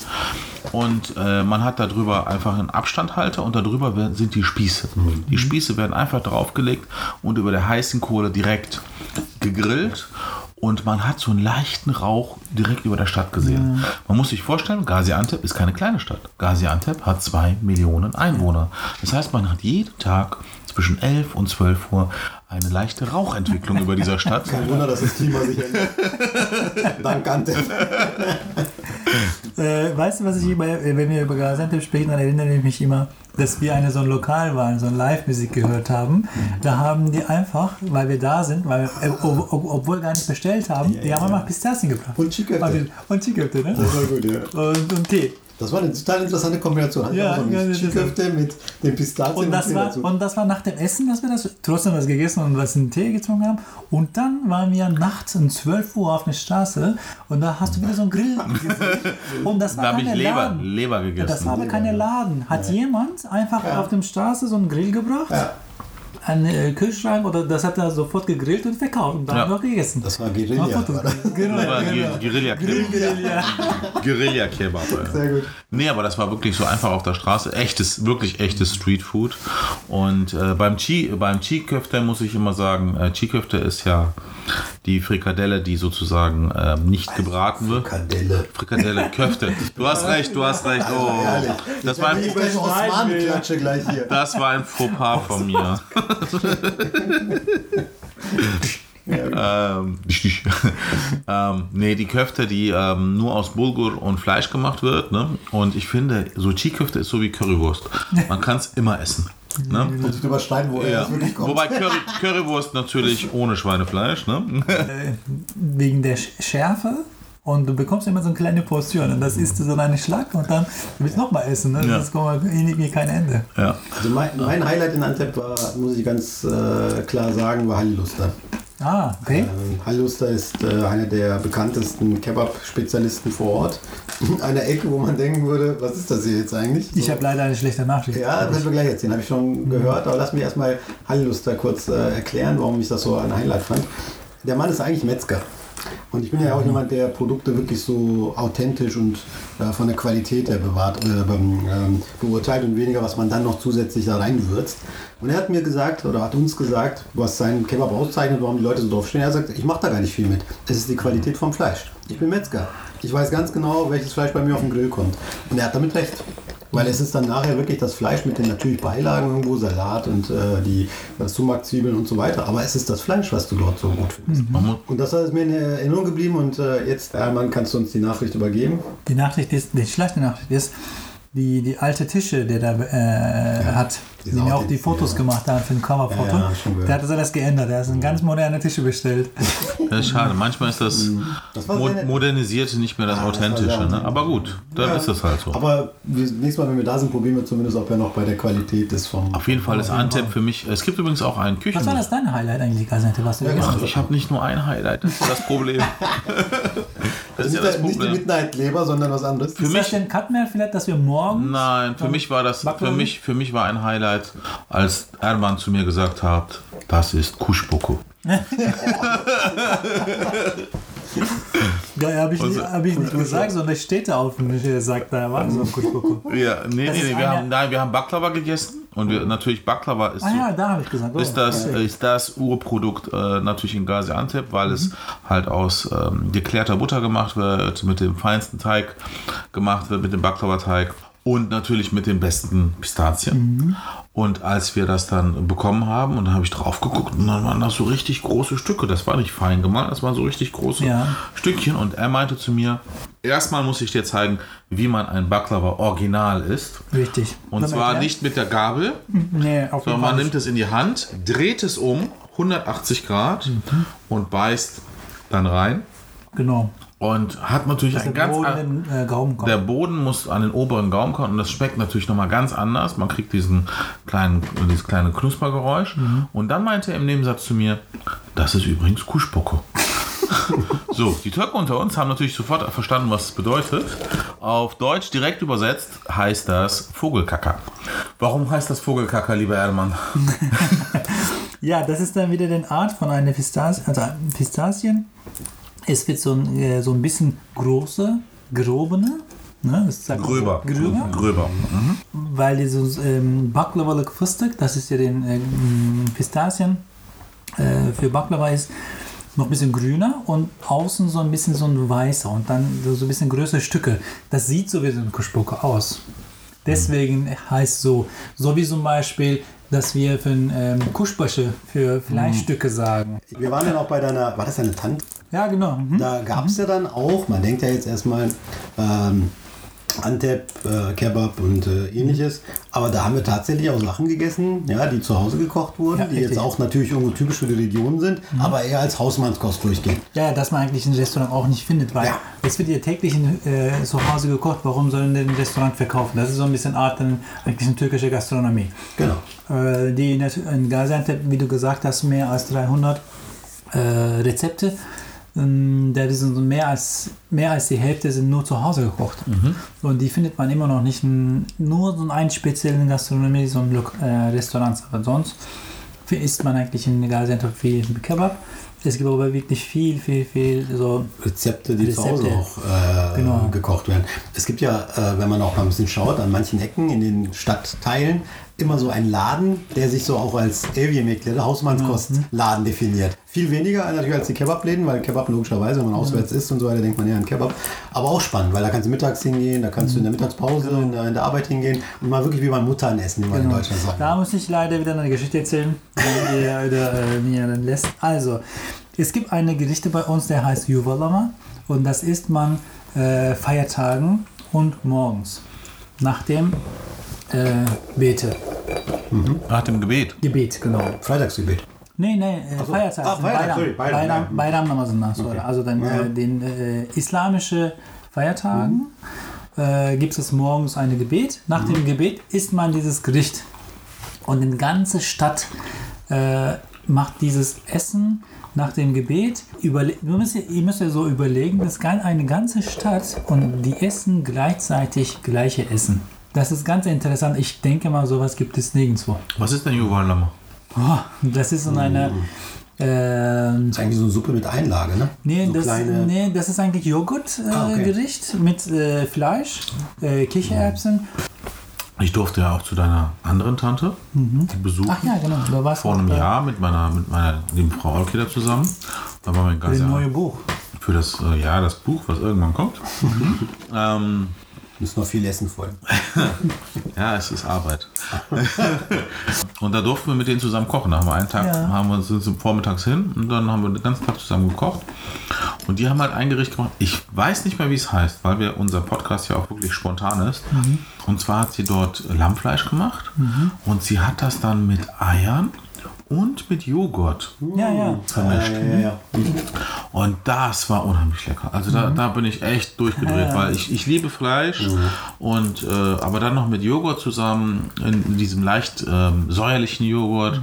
Und äh, man hat darüber einfach einen Abstandhalter und darüber werden- sind die Spieße. Die Spieße werden einfach draufgelegt und über der heißen Kohle direkt gegrillt. Und man hat so einen leichten Rauch direkt über der Stadt gesehen. Man muss sich vorstellen, Gaziantep ist keine kleine Stadt. Gaziantep hat zwei Millionen Einwohner. Das heißt, man hat jeden Tag zwischen 11 und 12 Uhr eine leichte Rauchentwicklung über dieser Stadt. Kein Wunder, dass das Klima sich ändert. Dank Ante. Äh, weißt du, was ich immer, äh, wenn wir über Gaziantep sprechen, dann erinnere ich mich immer, dass wir eine so ein Lokal waren, so ein Live-Musik gehört haben. Da haben die einfach, weil wir da sind, weil, äh, ob, ob, obwohl wir gar nicht bestellt haben, die haben einfach Pistazien gebracht. Und Chiköfte. Also, Und Chiköfte, ne? Das war gut, ja. Und, und Tee. Das war eine total interessante Kombination. Hatte Ja, so ja, das Chiköfte mit den Pistazien Und das, Tee war, dazu. und das war nach dem Essen, dass wir das trotzdem was gegessen und was in den Tee getrunken haben. Und dann waren wir nachts um 12 Uhr auf der Straße und da hast du wieder so einen Grill gesehen. Und das war Da habe ich keine Leber, Laden. Leber Das gegessen. war aber keine Laden. Hat jemand einfach auf dem Straße so einen Grill gebracht, Ja. Einen äh, Kühlschrank oder das hat er sofort gegrillt und verkauft und dann Ja. haben wir auch gegessen. Das war Guerilla. Gemacht. Genau, genau. Guerilla. Guerilla. Guerilla Kebab. Sehr gut. Nee, aber das war wirklich so einfach auf der Straße. Echtes, wirklich echtes Streetfood. Und äh, beim Chi, beim Chi-Köfte muss ich immer sagen, äh, Chi-Köfte ist ja die Frikadelle, die sozusagen ähm, nicht gebraten wird. Kandelle. Frikadelle, Köfte. Du hast recht, du hast recht. Oh, das war ein, gleich hier. das war ein Fauxpas von mir. Ähm, ähm, nee, die Köfte, die ähm, nur aus Bulgur und Fleisch gemacht wird. Ne? Und ich finde, so Chi-Köfte ist so wie Currywurst. Man kann es immer essen. Ne? Muss überschneiden, wo er Ja. Wobei Curry, Currywurst natürlich ohne Schweinefleisch. Ne? Wegen der Sch- Schärfe. Und du bekommst immer so eine kleine Portion und das isst du so einen Schlag und dann willst du nochmal essen. Ne? Ja. Das kommt irgendwie kein Ende. Ja. Also mein, mein Highlight in Antep war, muss ich ganz äh, klar sagen, war Halliluster. Ah, okay. Ähm, Halliluster ist äh, einer der bekanntesten Kebab-Spezialisten vor Ort. In einer Ecke, wo man denken würde, was ist das hier jetzt eigentlich? Ich So. habe leider eine schlechte Nachricht. Ja, das werden wir gleich erzählen, habe ich schon gehört, aber lass mich erstmal Halliluster kurz äh, erklären, warum ich das so ein Highlight fand. Der Mann ist eigentlich Metzger. Und ich bin ja auch jemand, der Produkte wirklich so authentisch und äh, von der Qualität her bewahrt, äh, ähm, beurteilt und weniger, was man dann noch zusätzlich da reinwürzt. Und er hat mir gesagt, oder hat uns gesagt, was seinen Kebab auszeichnet, warum die Leute so draufstehen. Er sagt, ich mache da gar nicht viel mit. Es ist die Qualität vom Fleisch. Ich bin Metzger. Ich weiß ganz genau, welches Fleisch bei mir auf den Grill kommt. Und er hat damit recht. Weil es ist dann nachher wirklich das Fleisch mit den natürlich Beilagen irgendwo, Salat und äh, die äh, Sumak-Zwiebeln und so weiter. Aber es ist das Fleisch, was du dort so gut findest. Muss, Und das ist mir in Erinnerung geblieben und äh, jetzt, Hermann, kannst du uns die Nachricht übergeben? Die Nachricht ist, die schlechte Nachricht ist, die, die alte Tische, der da äh, hat, Diese den ja auch die Fotos ja. gemacht hat für ein Coverfoto. Ja, ja, der hat das alles geändert. Der hat einen ganz moderne Tische bestellt. Das ist schade. Manchmal ist das, Das war Mo modernisierte nicht mehr das Ah, das Authentische. sehr Ne? Aber gut, dann Ja. ist das halt so. Aber nächstes Mal, wenn wir da sind, probieren wir zumindest, ob er noch bei der Qualität ist vom. Auf jeden Fall ist Antep für mich. Es gibt übrigens auch einen Küchen. Was war das deine Highlight eigentlich, Gaseinte, was du Ja, gegessen genau. hast? Ich habe nicht nur ein Highlight. Das ist das Problem. Das ist Nicht, ja das der, nicht die Problem. Midnight-Leber, sondern was anderes. Für Ist mich- das denn Cutmer vielleicht, dass wir morgen Nein, für mich war das, für mich, für mich war ein Highlight, als Erman zu mir gesagt hat, das ist Kuschboko. Ja, habe ich, Also- hab ich nicht gesagt, sondern steht da auf dem sagt da war so ein Kuschboko. Ja, nee, Das nee, nee, wir haben, nein, wir haben Baklava gegessen und wir, natürlich Baklava ist, Ah so, ja, da ich gesagt. Oh, ist, das, okay. ist das Urprodukt äh, natürlich in Gaziantep, weil es halt aus ähm, geklärter Butter gemacht wird, mit dem feinsten Teig gemacht wird, mit dem Baklava-Teig und natürlich mit den besten Pistazien. Und als wir das dann bekommen haben, und dann habe ich drauf geguckt, und dann waren das so richtig große Stücke. Das war nicht fein gemalt, das waren so richtig große Ja. Stückchen. Und er meinte zu mir, erstmal muss ich dir zeigen, wie man ein Baklava original isst. Richtig. Und Dann zwar nicht mit der Gabel, Nee, sondern man nimmt es in die Hand, dreht es um 180 Grad Mhm. und beißt dann rein. Genau. Und hat natürlich Dass ein der ganz Boden an- den äh, der Boden muss an den oberen Gaumen kommen und das schmeckt natürlich nochmal ganz anders. Man kriegt diesen kleinen, dieses kleine Knuspergeräusch. Mhm. Und dann meinte er im Nebensatz zu mir, das ist übrigens Kuschbocke. so, die Türken unter uns haben natürlich sofort verstanden, was es bedeutet. Auf Deutsch direkt übersetzt heißt das Vogelkacker. Warum heißt das Vogelkacker, lieber Ermann? Ja, das ist dann wieder die Art von einer Pistazie, also Pistazien. Es wird so ein, äh, so ein bisschen große, grobene, ne? das sagt Gröber. gröber, Gröber. Mhm. weil dieses ähm, Baklavalık Fıstık, das ist ja den äh, m, Pistazien äh, für Baklava ist, noch ein bisschen grüner und außen so ein bisschen so ein weißer und dann so ein bisschen größere Stücke. Das sieht so wie so ein Kuschbocke aus. Deswegen heißt so, so wie zum Beispiel, dass wir für ein ähm, Kuschbasche für Fleischstücke sagen. Wir waren dann auch bei deiner, war das deine Tante? Ja, genau. Mhm. Da gab es ja dann auch, man denkt ja jetzt erstmal ähm, Antep, äh, Kebab und äh, ähnliches, aber da haben wir tatsächlich auch Sachen gegessen, ja, die zu Hause gekocht wurden, Ja, die richtig. jetzt auch natürlich irgendwo typisch für die Region sind, aber eher als Hausmannskost durchgehen. Ja, dass man eigentlich ein Restaurant auch nicht findet, weil Ja. es wird ja täglich in, äh, zu Hause gekocht. Warum sollen denn ein Restaurant verkaufen? Das ist so ein bisschen Art dann eigentlich eine türkische Gastronomie. Genau. Äh, die in Gaziantep, wie du gesagt hast, mehr als 300 äh, Rezepte. Ähm, Da sind so mehr als, mehr als die Hälfte sind nur zu Hause gekocht. Und die findet man immer noch nicht in, nur so in einen speziellen Gastronomie, so in Lok- äh, Restaurants. Aber sonst isst man eigentlich in Gaziantep viel Kebab. Es gibt aber wirklich viel, viel, viel so Rezepte, die zu Rezepte. Hause auch äh, Genau. gekocht werden. Es gibt ja, äh, wenn man auch mal ein bisschen schaut, an manchen Ecken in den Stadtteilen immer so einen Laden, der sich so auch als Evyemeklere, Hausmannskostladen definiert. Viel weniger natürlich als die Kebabläden, weil Kebab logischerweise, wenn man auswärts isst und so weiter, denkt man ja an Kebab. Aber auch spannend, weil da kannst du mittags hingehen, da kannst du in der Mittagspause in, der, in der Arbeit hingehen und mal wirklich wie beim Muttern essen, wie man in Genau. Deutschland sagt. Da muss ich leider wieder eine Geschichte erzählen, die ihr oder, äh, mir dann lässt. Also, es gibt eine Gerichte bei uns, der heißt Yuvalama und das isst man äh, Feiertagen und morgens nach dem äh, Bete. Nach dem Gebet. Gebet, genau. Freitagsgebet. Nee, nee, äh, so. Feiertag. Ah, Feiertag, sorry, Bayram, Bayram, ja. Bayram Namazından sonra. Also dann Ja. äh, den äh, islamische Feiertagen äh, gibt es morgens ein Gebet. Nach dem Gebet isst man dieses Gericht. Und die ganze Stadt äh, macht dieses Essen nach dem Gebet. Überle ihr, müsst, ihr müsst ja so überlegen, das ist gan- eine ganze Stadt und die essen gleichzeitig gleiche Essen. Das ist ganz interessant. Ich denke mal, sowas gibt es nirgendwo. Was ist denn Yuval Lama? Oh, das ist so eine. ähm, Das ist eigentlich so eine Suppe mit Einlage, ne? nee, so das, kleine, nee, das ist eigentlich Joghurtgericht äh, Ah, okay. Mit äh, Fleisch, äh, Kichererbsen. Ich durfte ja auch zu deiner anderen Tante die besuchen. Ach ja, genau. Da warst Vor einem äh, Jahr mit meiner, mit meiner lieben Frau Alkeda zusammen. Da waren wir in Für das neue. Buch. Für das, äh, ja, das Buch, was irgendwann kommt. ähm, müssen noch viel essen vorher. ja, es ist Arbeit. und da durften wir mit denen zusammen kochen. Da haben wir einen Tag, Ja. haben wir, sind wir vormittags hin und dann haben wir den ganzen Tag zusammen gekocht. Und die haben halt ein Gericht gemacht. Ich weiß nicht mehr, wie es heißt, weil wir unser Podcast ja auch wirklich spontan ist. Und zwar hat sie dort Lammfleisch gemacht und sie hat das dann mit Eiern und mit Joghurt Ja, ja. vermischt. Ja, ja, ja. Und das war unheimlich lecker. Also da, da bin ich echt durchgedreht, Ja. weil ich, ich liebe Fleisch und äh, aber dann noch mit Joghurt zusammen in, in diesem leicht ähm, säuerlichen Joghurt.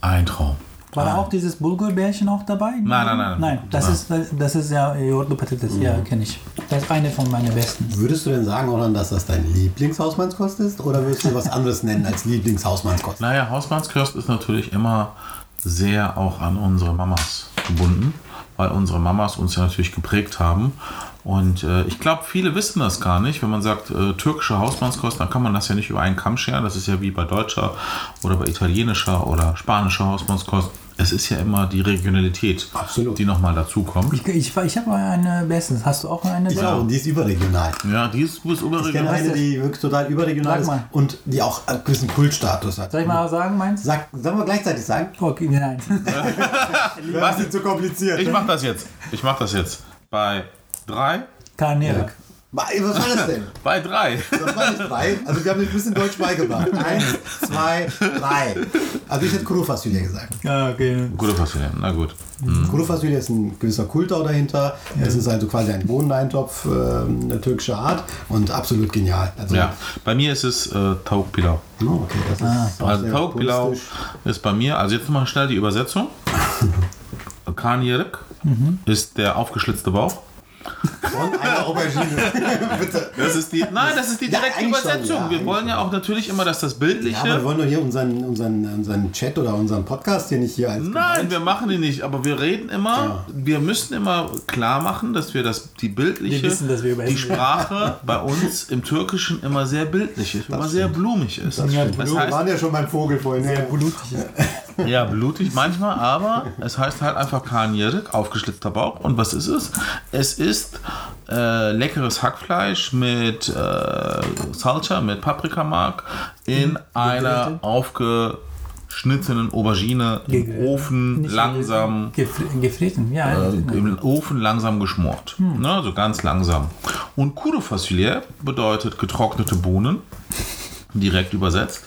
Ein Traum. War da auch dieses Bulgurbärchen auch dabei? Nein, nein, nein. Nein, das, Nein. Ist, das ist ja Jordo Patates, ja, kenne ich. Das ist eine von meinen besten. Würdest du denn sagen, Roland, dass das dein Lieblingshausmannskost ist? Oder würdest du was anderes nennen als Lieblingshausmannskost? Naja, Hausmannskost ist natürlich immer sehr auch an unsere Mamas gebunden, weil unsere Mamas uns ja natürlich geprägt haben. Und äh, ich glaube, viele wissen das gar nicht. Wenn man sagt äh, türkische Hausmannskost, dann kann man das ja nicht über einen Kamm scheren. Das ist ja wie bei deutscher oder bei italienischer oder spanischer Hausmannskost. Es ist ja immer die Regionalität, Absolut. die nochmal dazu kommt. Ich, ich, ich habe eine bestens. Hast du auch eine? Ich auch, und die ist überregional. Ja, die ist, ist Ich kenne überregional. eine, die wirklich total überregional ist und die auch einen gewissen Kultstatus hat. Soll ich mal sagen, meins? Sag, sollen wir gleichzeitig sagen? Okay, nein. Was ist zu kompliziert? Ich mach das jetzt. Ich mach das jetzt. Bei drei. Karnierek. Was war das denn? Bei drei. Das war nicht drei. Also wir haben ein bisschen Deutsch beigebracht. Eins, zwei, drei. Also ich hätte Kurufasüle gesagt. Ja, okay. Fassung. Na gut. Kurufasüle ist ein gewisser Kultau dahinter. Es ist also quasi ein Bohneneintopf, äh, eine türkische Art und absolut genial. Also, Ja, bei mir ist es äh, Tauch Pilau. Oh, okay, das ist auch Also Pilau puristisch. ist bei mir, also jetzt mal schnell die Übersetzung. Karnierik ist der aufgeschlitzte Bauch. Von einer Aubergine. Bitte. Das ist die, nein, das ist die Ja, direkte schon, Übersetzung. ja, wir wollen ja auch natürlich immer, dass das Bildliche. Ja, aber wir wollen doch hier unseren, unseren, unseren Chat oder unseren Podcast hier nicht hier als Nein, wir machen die nicht, aber wir reden immer, wir müssen immer klar machen, dass wir das, die bildliche, Wir wissen, dass wir über die. Sprache bei uns im Türkischen immer sehr bildlich ist, immer sehr blumig ist. Das, Ja, wir heißt, waren ja schon beim Vogel vorhin. Sehr Ja. blutig. ja, blutig manchmal, aber es heißt halt einfach Karnierik, aufgeschlitzter Bauch. Und was ist es? Es ist äh, leckeres Hackfleisch mit äh, Salsa, mit Paprikamark in einer aufgeschnittenen Aubergine im Gegrillt. Ofen langsam Gefr gefritten, ja. äh, im Ofen langsam geschmort. Ne, so ganz langsam. Und Kudo Facilier bedeutet getrocknete Bohnen. Direkt übersetzt.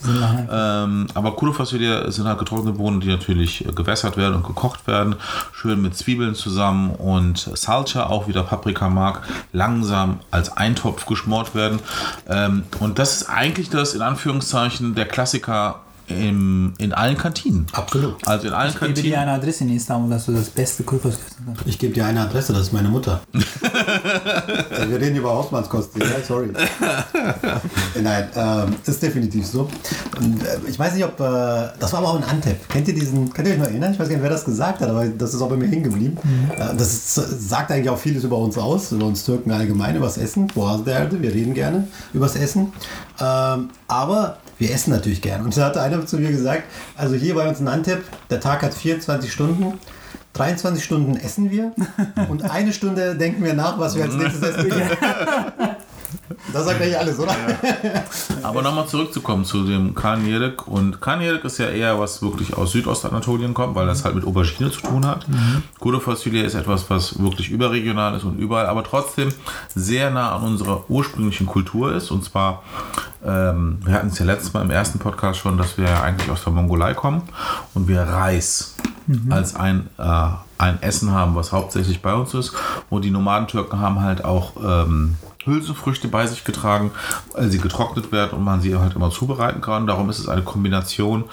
Ähm, aber Kudo Facilier sind halt getrocknete Bohnen, die natürlich gewässert werden und gekocht werden. Schön mit Zwiebeln zusammen und Salsa, auch wieder Paprikamark, langsam als Eintopf geschmort werden. Ähm, und das ist eigentlich das, in Anführungszeichen, der Klassiker im, in allen Kantinen. Absolut. Also in allen Ich gebe dir Kantinen. eine Adresse in Istanbul, dass du das beste Kulfers essen kannst. Ich gebe dir eine Adresse, das ist meine Mutter. Also wir reden über Hausmannskost. Ja, sorry. Nein, ähm, ist definitiv so. Und, äh, ich weiß nicht, ob. Äh, das war aber auch in Antep. Kennt ihr diesen. Könnt ihr euch noch erinnern? Ich weiß gar nicht, wer das gesagt hat, aber das ist auch bei mir hängen geblieben. Äh, das ist, sagt eigentlich auch vieles über uns aus, über uns Türken allgemein, über das Essen. Boğaz derdi, wir reden gerne über das Essen. Ähm, aber wir essen natürlich gern. Und da hatte einer zu mir gesagt, also hier bei uns in Antep, der Tag hat 24 Stunden. 23 Stunden essen wir und eine Stunde denken wir nach, was wir als nächstes essen. Das sagt eigentlich alles, oder? Aber nochmal zurückzukommen zu dem Karnierik. Und Karnierik ist ja eher was wirklich aus Südostanatolien kommt, weil das halt mit Aubergine zu tun hat. Mhm. Fossilie ist etwas, was wirklich überregional ist und überall, aber trotzdem sehr nah an unserer ursprünglichen Kultur ist. Und zwar, ähm, wir hatten es ja letztes Mal im ersten Podcast schon, dass wir ja eigentlich aus der Mongolei kommen und wir Reis als ein, äh, ein Essen haben, was hauptsächlich bei uns ist. Und die Nomadentürken haben halt auch ähm, Hülsenfrüchte bei sich getragen, weil sie getrocknet werden und man sie halt immer zubereiten kann. Darum ist es eine Kombination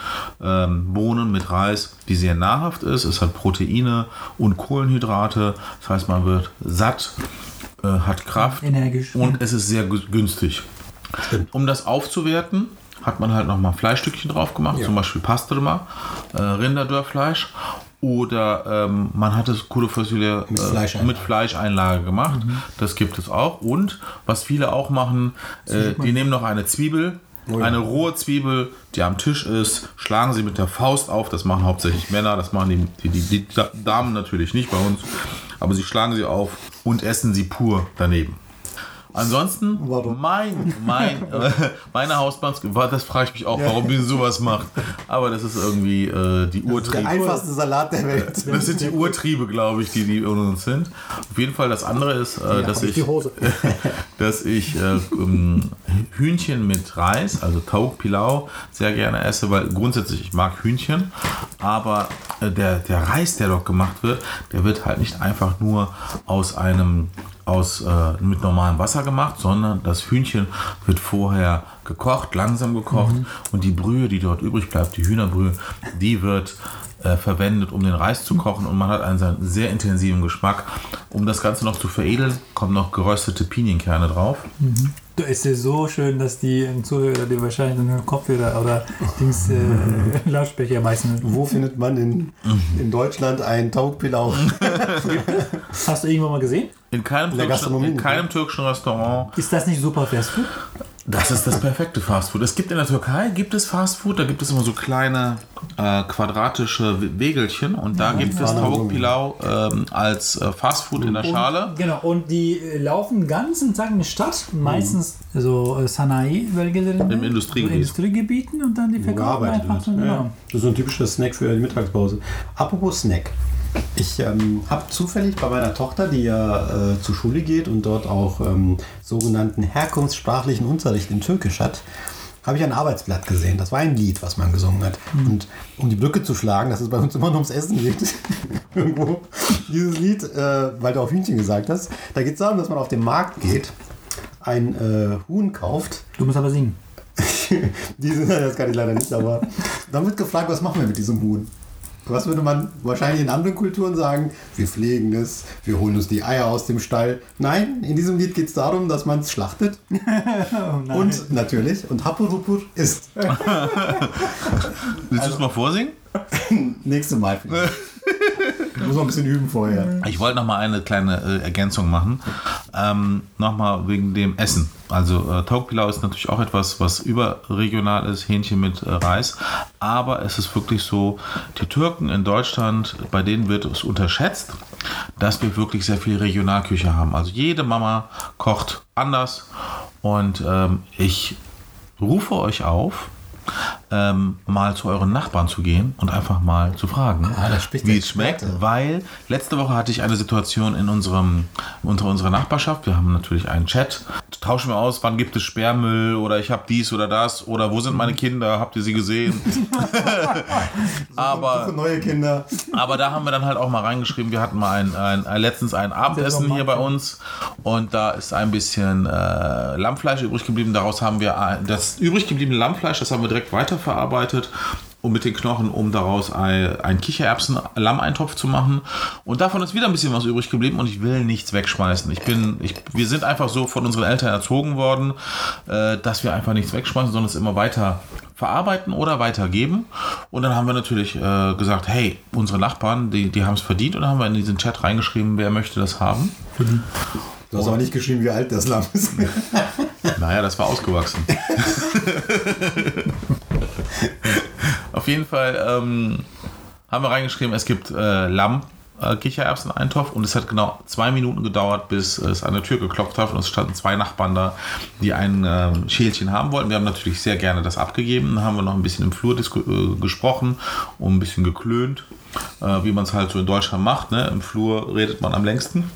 ähm, Bohnen mit Reis, die sehr nahrhaft ist. Es hat Proteine und Kohlenhydrate. Das heißt, man wird satt, äh, hat Kraft Energisch. und es ist sehr gü- günstig. Um das aufzuwerten, hat man halt nochmal Fleischstückchen drauf gemacht, zum Beispiel Pastrma, äh, Rinderdörrfleisch. Oder ähm, man hat es Kudo Fossile Mit äh, Fleischeinlage. mit Fleischeinlage gemacht. Das gibt es auch. Und was viele auch machen, äh, die nehmen noch eine Zwiebel, eine rohe Zwiebel, die am Tisch ist, schlagen sie mit der Faust auf. Das machen hauptsächlich Männer, das machen die, die, die, die Damen natürlich nicht bei uns. Aber sie schlagen sie auf und essen sie pur daneben. Ansonsten, Warum? mein, mein, äh, meine Hausbank, das frage ich mich auch, warum die sowas macht. Aber das ist irgendwie äh, die Der Urtriebe. einfachste Salat der Welt. Das sind die Urtriebe, glaube ich, die, die in uns sind. Auf jeden Fall, das andere ist, äh, dass ich ich, die Hose. dass ich äh, ähm, Hühnchen mit Reis, also Tauk Pilau, sehr gerne esse, weil grundsätzlich ich mag Hühnchen, aber äh, der, der Reis, der dort gemacht wird, der wird halt nicht einfach nur aus einem aus äh, mit normalem Wasser gemacht, sondern das Hühnchen wird vorher gekocht, langsam gekocht und die Brühe, die dort übrig bleibt, die Hühnerbrühe, die wird äh, verwendet, um den Reis zu kochen und man hat einen sehr- intensiven Geschmack. Um das Ganze noch zu veredeln, kommen noch geröstete Pinienkerne drauf. Du, Es ist so schön, dass die Zuhörer, die wahrscheinlich einen Kopfhörer oder Dings, äh, Lautsprecher meistens. Wo findet man in, in Deutschland ein Taugpilau? Hast du irgendwann mal gesehen? In keinem, türkischen, in nicht, keinem türkischen Restaurant. Ist das nicht super Fast Food? Das ist das perfekte Fastfood. Es gibt in der Türkei gibt es Fastfood, da gibt es immer so kleine äh, quadratische Wegelchen und da gibt es ja. Tawuk Pilau ähm, als äh, Fastfood in der Schale. Genau, und die äh, laufen den ganzen Tag in der Stadt, meistens so äh, Sanayi-Bölgelerinde. Im Industriegebiet. Industriegebieten und dann die verkaufen einfach so, Ja. genau. Das ist so ein typischer Snack für die Mittagspause. Apropos Snack. Ich ähm, habe zufällig bei meiner Tochter, die ja äh, zur Schule geht und dort auch ähm, sogenannten herkunftssprachlichen Unterricht in Türkisch hat, habe ich ein Arbeitsblatt gesehen. Das war ein Lied, was man gesungen hat. Und um die Brücke zu schlagen, dass es bei uns immer nur ums Essen geht, irgendwo, dieses Lied, äh, weil du auf Hühnchen gesagt hast, da geht es darum, dass man auf den Markt geht, ein äh, Huhn kauft Du musst aber singen. die sind das kann ich leider nicht, aber dann wird gefragt, was machen wir mit diesem Huhn? Was würde man wahrscheinlich in anderen Kulturen sagen? Wir pflegen es, wir holen uns die Eier aus dem Stall. Nein, in diesem Lied geht es darum, dass man es schlachtet Oh und natürlich, und Hapurupur ist. Willst du es mal vorsingen? Nächste Mal. vielleicht. Muss man ein bisschen üben vorher. Ich wollte noch mal eine kleine äh, Ergänzung machen. Ähm, Nochmal wegen dem Essen. Also äh, Taugpilau ist natürlich auch etwas, was überregional ist, Hähnchen mit äh, Reis. Aber es ist wirklich so, die Türken in Deutschland, bei denen wird es unterschätzt, dass wir wirklich sehr viel Regionalküche haben. Also jede Mama kocht anders. Und ähm, ich rufe euch auf, ähm, mal zu euren Nachbarn zu gehen und einfach mal zu fragen, Ah, wie es schmeckt, weil letzte Woche hatte ich eine Situation in unserem unter unserer Nachbarschaft. Wir haben natürlich einen Chat. Tauschen wir aus, wann gibt es Sperrmüll oder ich habe dies oder das oder wo sind meine Kinder? Habt ihr sie gesehen? aber neue Kinder. aber da haben wir dann halt auch mal reingeschrieben, wir hatten mal ein, ein, ein letztens ein Abendessen hier bei uns und da ist ein bisschen äh, Lammfleisch übrig geblieben. Daraus haben wir ein, das übrig gebliebene Lammfleisch, das haben wir direkt weiterverarbeitet und mit den Knochen, um daraus ein, ein Kichererbsen-Lammeintopf zu machen. Und davon ist wieder ein bisschen was übrig geblieben und ich will nichts wegschmeißen. Ich bin, ich, wir sind einfach so von unseren Eltern erzogen worden, äh, dass wir einfach nichts wegschmeißen, sondern es immer weiter verarbeiten oder weitergeben. Und dann haben wir natürlich äh, gesagt, hey, unsere Nachbarn, die, die haben es verdient. Und dann haben wir in diesen Chat reingeschrieben, wer möchte das haben. Du hast aber nicht geschrieben, wie alt das Lamm ist. Naja, das war ausgewachsen. Auf jeden Fall ähm, haben wir reingeschrieben, es gibt äh, Lamm. äh, Kichererbsen-Eintopf und es hat genau zwei Minuten gedauert, bis es an der Tür geklopft hat und es standen zwei Nachbarn da, die ein ähm, Schälchen haben wollten. Wir haben natürlich sehr gerne das abgegeben, dann haben wir noch ein bisschen im Flur äh, gesprochen und ein bisschen geklönt, äh, wie man es halt so in Deutschland macht. Ne? Im Flur redet man am längsten.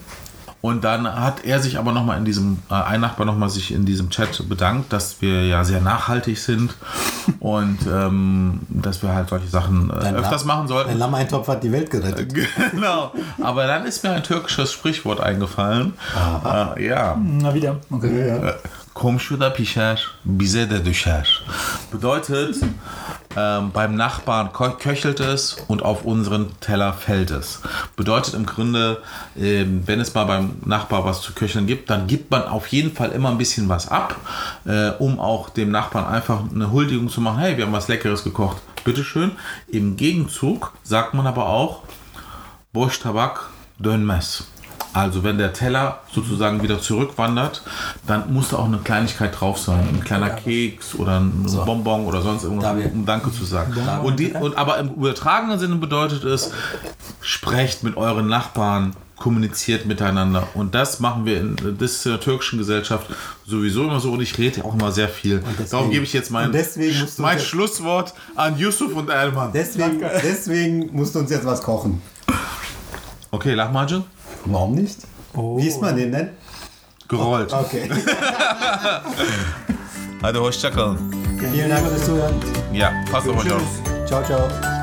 Und dann hat er sich aber nochmal in diesem, äh, ein Nachbar nochmal sich in diesem Chat bedankt, dass wir ja sehr nachhaltig sind und ähm, dass wir halt solche Sachen äh, Dein öfters Lamm- machen Ein sollten. Lammeintopf hat die Welt gerettet. genau. Aber dann ist mir ein türkisches Sprichwort eingefallen. Äh, ja. Na wieder. Okay. Ja. Komşu da pişer, bize de düşer. Bedeutet, ähm, beim Nachbarn köchelt es und auf unseren Teller fällt es. Bedeutet im Grunde, ähm, wenn es mal beim Nachbar was zu köcheln gibt, dann gibt man auf jeden Fall immer ein bisschen was ab, äh, um auch dem Nachbarn einfach eine Huldigung zu machen. Hey, wir haben was Leckeres gekocht, bitteschön. Im Gegenzug sagt man aber auch, Boş tabak dönmez. Also wenn der Teller sozusagen wieder zurückwandert, dann muss da auch eine Kleinigkeit drauf sein. Ein kleiner Keks oder ein Bonbon oder sonst irgendwas, um Danke zu sagen. Und die, und, aber im übertragenen Sinne bedeutet es, sprecht mit euren Nachbarn kommuniziert miteinander. Und das machen wir in, das in der türkischen Gesellschaft sowieso immer so und ich rede auch immer sehr viel. deswegen- Darum gebe ich jetzt mein, mein Schlusswort an Yusuf und Elman. Deswegen, deswegen musst du uns jetzt was kochen. Okay, Lahmacun? Warum nicht? Oh. Wie ist man den denn? Gerollt. Okay. Hadi hoşça kalın. Vielen Dank fürs Zuhören. Ja, passt auf euch auf. Ciao, ciao.